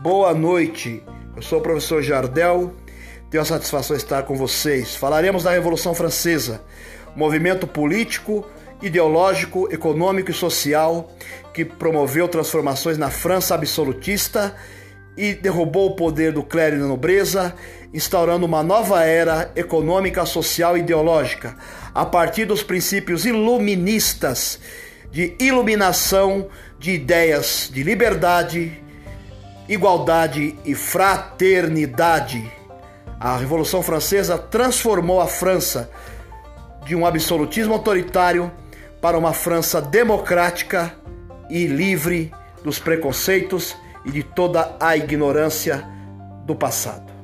Boa noite. Eu sou o professor Jardel. Tenho a satisfação de estar com vocês. Falaremos da Revolução Francesa, movimento político, ideológico, econômico e social que promoveu transformações na França absolutista e derrubou o poder do clero e da nobreza, instaurando uma nova era econômica, social e ideológica, a partir dos princípios iluministas de iluminação de ideias de liberdade, igualdade e fraternidade. A Revolução Francesa transformou a França de um absolutismo autoritário para uma França democrática e livre dos preconceitos e de toda a ignorância do passado.